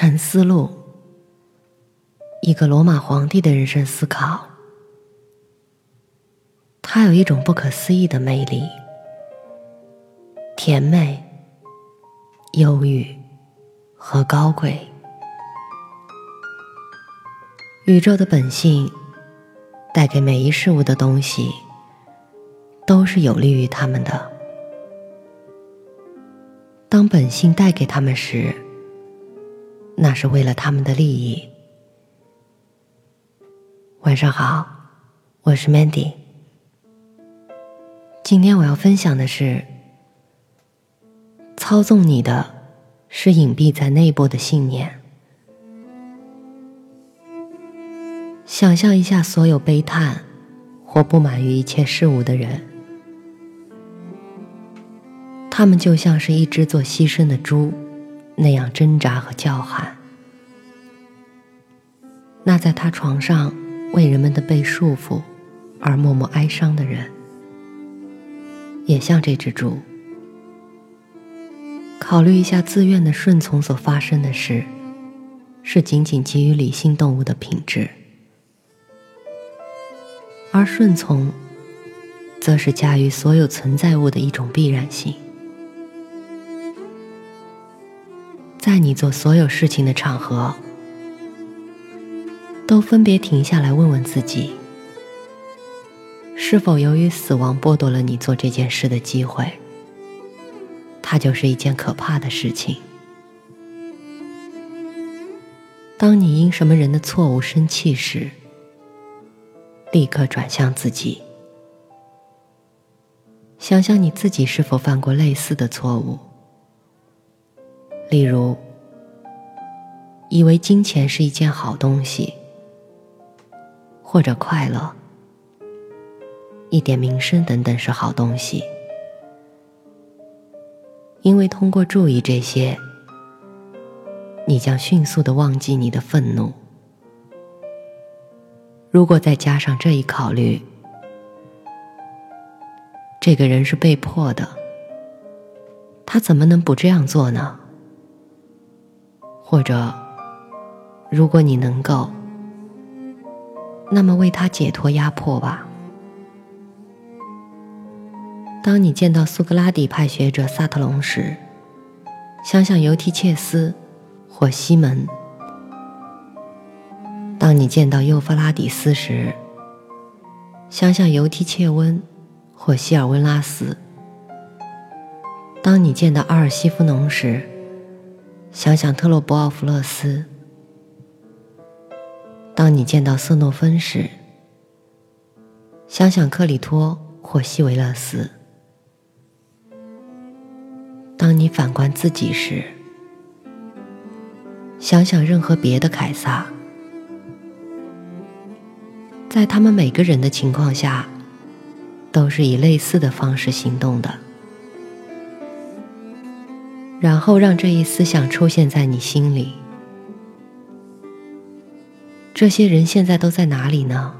沉思录，一个罗马皇帝的人生思考。他有一种不可思议的魅力，甜美、忧郁和高贵。宇宙的本性带给每一事物的东西，都是有利于他们的。当本性带给他们时，那是为了他们的利益。晚上好，我是 Mandy。今天我要分享的是：操纵你的是隐蔽在内部的信念。想象一下，所有悲叹或不满于一切事物的人，他们就像是一只做牺牲的猪。那样挣扎和叫喊，那在他床上为人们的被束缚而默默哀伤的人，也像这只猪。考虑一下，自愿的顺从所发生的事，是仅仅基于理性动物的品质，而顺从，则是驾驭所有存在物的一种必然性。在你做所有事情的场合，都分别停下来问问自己：是否由于死亡剥夺了你做这件事的机会？它就是一件可怕的事情。当你因什么人的错误生气时，立刻转向自己，想想你自己是否犯过类似的错误。例如，以为金钱是一件好东西，或者快乐、一点名声等等是好东西，因为通过注意这些，你将迅速的忘记你的愤怒。如果再加上这一考虑，这个人是被迫的，他怎么能不这样做呢？或者，如果你能够，那么为他解脱压迫吧。当你见到苏格拉底派学者萨特隆时，想想尤提切斯或西门；当你见到幼发拉底斯时，想想尤提切温或希尔温拉斯；当你见到阿尔西夫农时，想想特洛博奥弗勒斯。当你见到色诺芬时，想想克里托或西维勒斯。当你反观自己时，想想任何别的凯撒。在他们每个人的情况下，都是以类似的方式行动的。然后让这一思想出现在你心里。这些人现在都在哪里呢？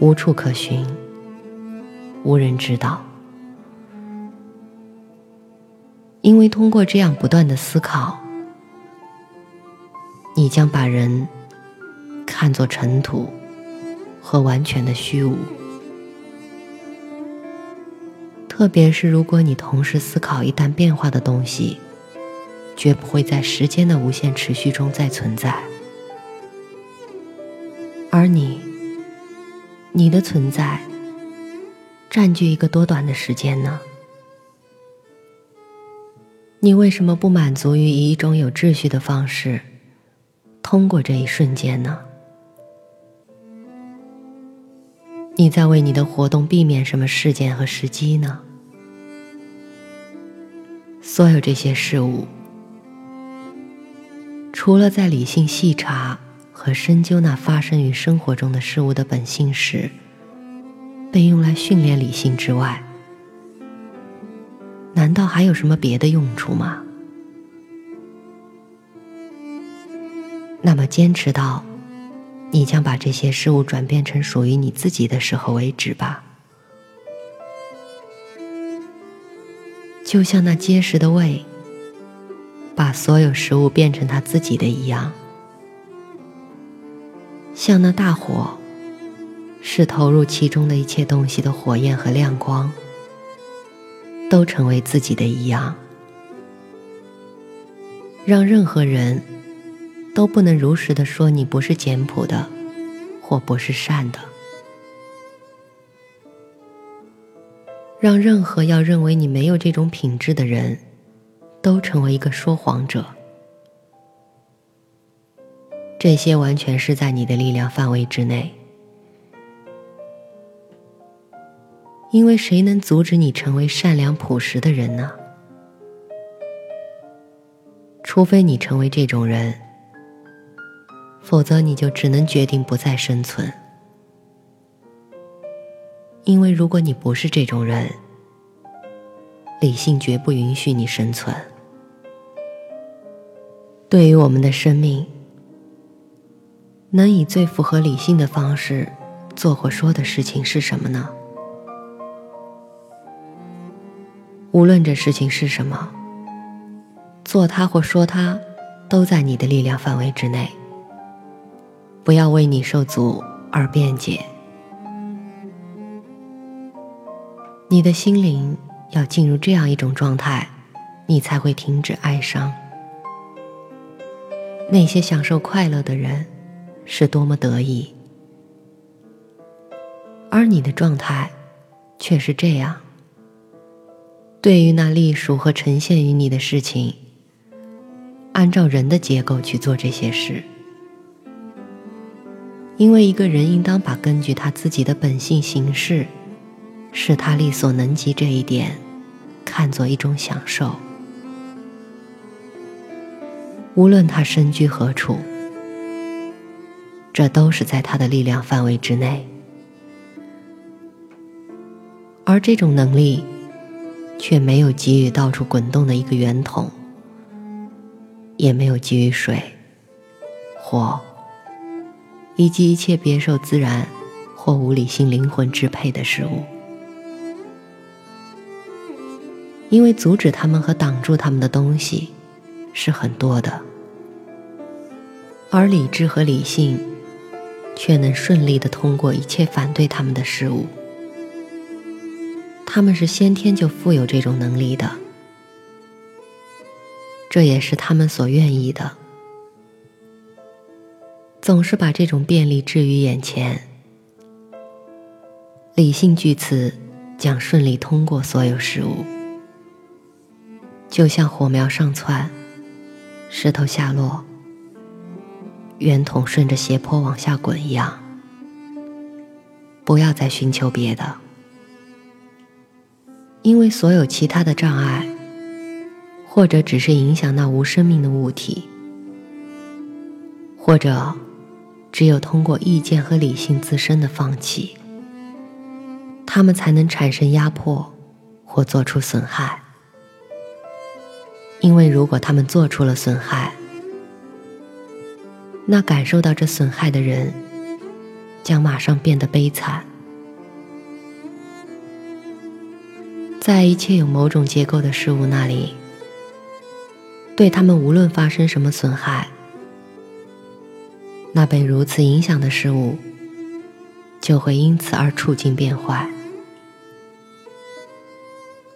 无处可寻，无人知道。因为通过这样不断的思考，你将把人看作尘土和完全的虚无。特别是如果你同时思考一旦变化的东西，绝不会在时间的无限持续中再存在，而你，你的存在，占据一个多短的时间呢？你为什么不满足于以一种有秩序的方式，通过这一瞬间呢？你在为你的活动避免什么事件和时机呢？所有这些事物，除了在理性细查和深究那发生于生活中的事物的本性时，被用来训练理性之外，难道还有什么别的用处吗？那么，坚持到你将把这些事物转变成属于你自己的时候为止吧。就像那结实的胃，把所有食物变成他自己的一样，像那大火，是投入其中的一切东西的火焰和亮光，都成为自己的一样，让任何人都不能如实的说你不是简朴的，或不是善的，让任何要认为你没有这种品质的人。都成为一个说谎者，这些完全是在你的力量范围之内。因为谁能阻止你成为善良朴实的人呢？除非你成为这种人，否则你就只能决定不再生存。因为如果你不是这种人，理性绝不允许你生存。对于我们的生命，能以最符合理性的方式做或说的事情是什么呢？无论这事情是什么，做它或说它，都在你的力量范围之内。不要为你受阻而辩解。你的心灵要进入这样一种状态，你才会停止哀伤。那些享受快乐的人，是多么得意，而你的状态却是这样。对于那隶属和呈现于你的事情，按照人的结构去做这些事，因为一个人应当把根据他自己的本性行事，是他力所能及这一点，看作一种享受。无论他身居何处，这都是在他的力量范围之内。而这种能力，却没有给予到处滚动的一个圆筒，也没有给予水、火，以及一切别受自然或无理性灵魂支配的事物，因为阻止他们和挡住他们的东西。是很多的，而理智和理性却能顺利的通过一切反对他们的事物。他们是先天就富有这种能力的，这也是他们所愿意的。总是把这种便利置于眼前，理性据此将顺利通过所有事物，就像火苗上窜。石头下落，圆筒顺着斜坡往下滚一样。不要再寻求别的，因为所有其他的障碍，或者只是影响那无生命的物体，或者只有通过意见和理性自身的放弃，他们才能产生压迫或做出损害。因为如果他们做出了损害，那感受到这损害的人将马上变得悲惨。在一切有某种结构的事物那里，对他们无论发生什么损害，那被如此影响的事物就会因此而处境变坏。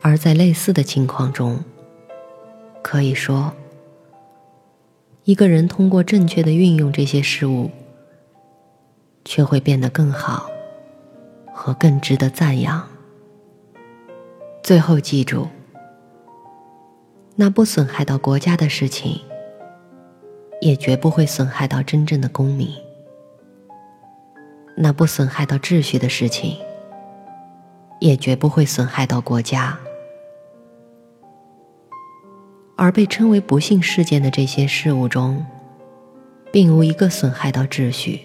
而在类似的情况中，可以说，一个人通过正确的运用这些事物，却会变得更好和更值得赞扬。最后记住，那不损害到国家的事情，也绝不会损害到真正的公民；那不损害到秩序的事情，也绝不会损害到国家。而被称为不幸事件的这些事物中，并无一个损害到秩序。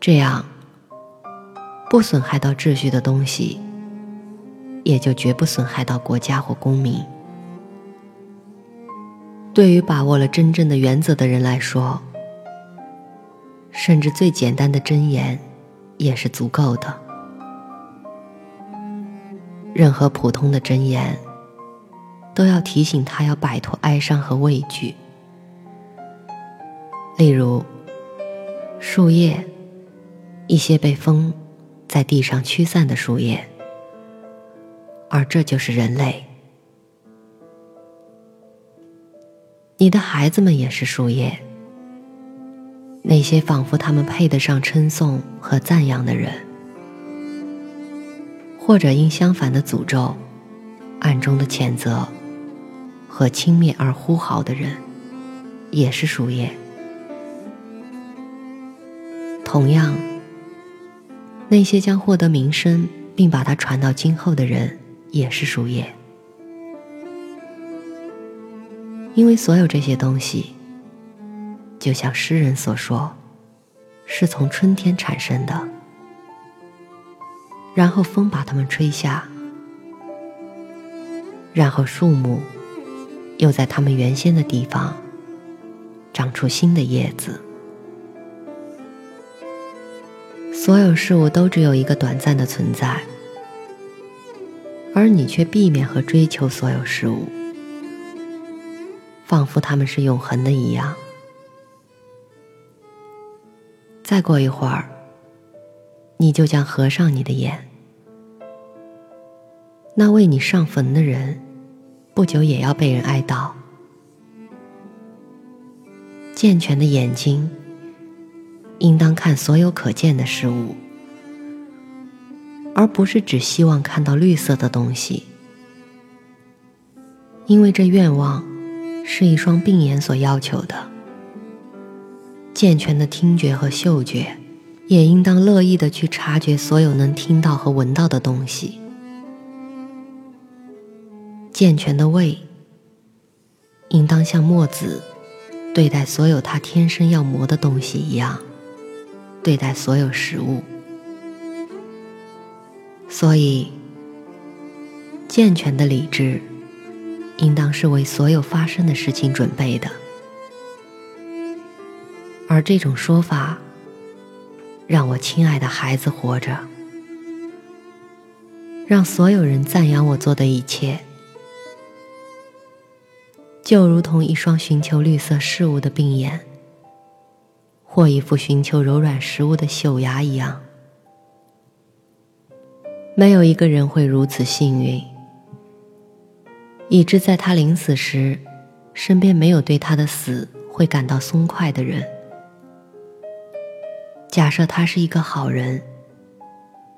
这样，不损害到秩序的东西，也就绝不损害到国家或公民。对于把握了真正的原则的人来说，甚至最简单的箴言，也是足够的。任何普通的箴言。都要提醒他要摆脱哀伤和畏惧。例如，树叶，一些被风在地上驱散的树叶，而这就是人类。你的孩子们也是树叶，那些仿佛他们配得上称颂和赞扬的人，或者因相反的诅咒、暗中的谴责和轻蔑而呼号的人，也是树叶。同样，那些将获得名声并把它传到今后的人，也是树叶。因为所有这些东西，就像诗人所说，是从春天产生的，然后风把它们吹下，然后树木又在它们原先的地方长出新的叶子。所有事物都只有一个短暂的存在，而你却避免和追求所有事物，仿佛他们是永恒的一样。再过一会儿，你就将合上你的眼。那为你上坟的人，不久也要被人哀悼。健全的眼睛。应当看所有可见的事物，而不是只希望看到绿色的东西，因为这愿望是一双病眼所要求的。健全的听觉和嗅觉也应当乐意的去察觉所有能听到和闻到的东西。健全的胃应当像墨子对待所有他天生要磨的东西一样。对待所有食物，所以健全的理智应当是为所有发生的事情准备的。而这种说法让我亲爱的孩子活着，让所有人赞扬我做的一切，就如同一双寻求绿色事物的病眼。或一副寻求柔软食物的秀牙一样，没有一个人会如此幸运，以致在他临死时，身边没有对他的死会感到松快的人。假设他是一个好人，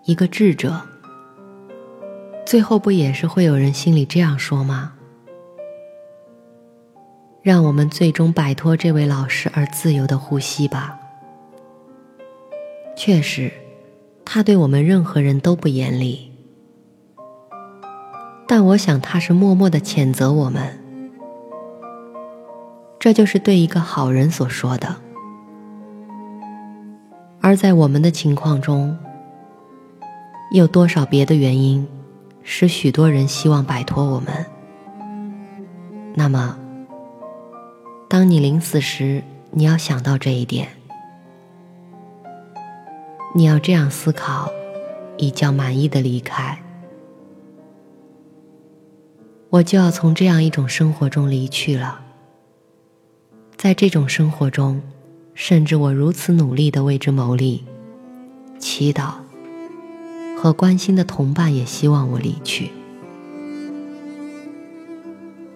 一个智者，最后不也是会有人心里这样说吗？让我们最终摆脱这位老师而自由的呼吸吧。确实，他对我们任何人都不严厉，但我想他是默默的谴责我们。这就是对一个好人所说的。而在我们的情况中，有多少别的原因，使许多人希望摆脱我们？那么。当你临死时，你要想到这一点。你要这样思考，以较满意的离开。我就要从这样一种生活中离去了。在这种生活中，甚至我如此努力的为之谋利、祈祷和关心的同伴也希望我离去，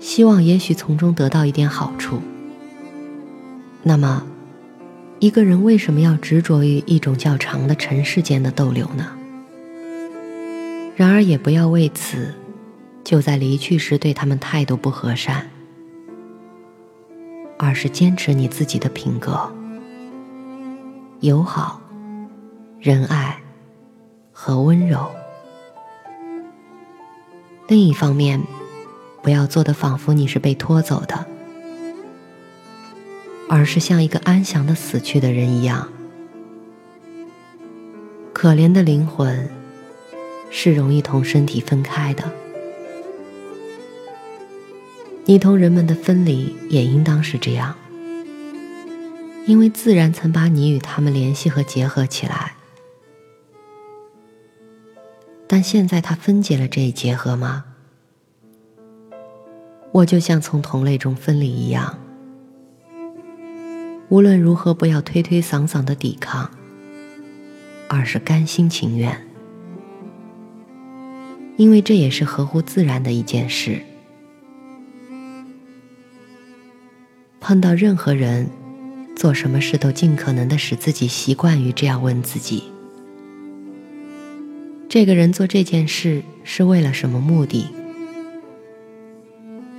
希望也许从中得到一点好处。那么，一个人为什么要执着于一种较长的尘世间的逗留呢？然而，也不要为此就在离去时对他们态度不和善，而是坚持你自己的品格，友好、仁爱和温柔。另一方面，不要做的仿佛你是被拖走的。而是像一个安详的死去的人一样，可怜的灵魂是容易同身体分开的。你同人们的分离也应当是这样，因为自然曾把你与他们联系和结合起来。但现在他分解了这一结合吗？我就像从同类中分离一样，无论如何不要推推搡搡的抵抗，而是甘心情愿，因为这也是合乎自然的一件事。碰到任何人，做什么事都尽可能的使自己习惯于这样问自己：这个人做这件事是为了什么目的？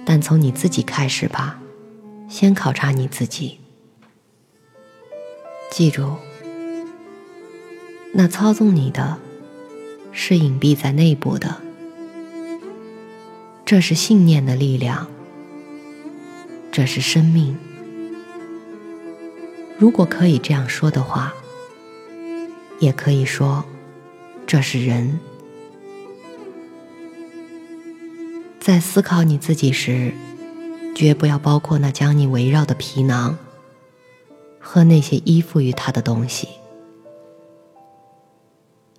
但从你自己开始吧，先考察你自己。记住，那操纵你的，是隐蔽在内部的，这是信念的力量，这是生命。如果可以这样说的话，也可以说，这是人。在思考你自己时，绝不要包括那将你围绕的皮囊和那些依附于他的东西，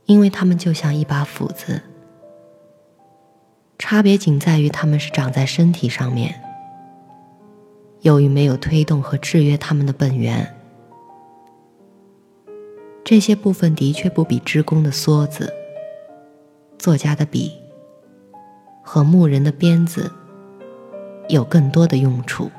因为它们就像一把斧子，差别仅在于他们是长在身体上面。由于没有推动和制约他们的本源，这些部分的确不比织工的梭子、作家的笔。和牧人的鞭子有更多的用处。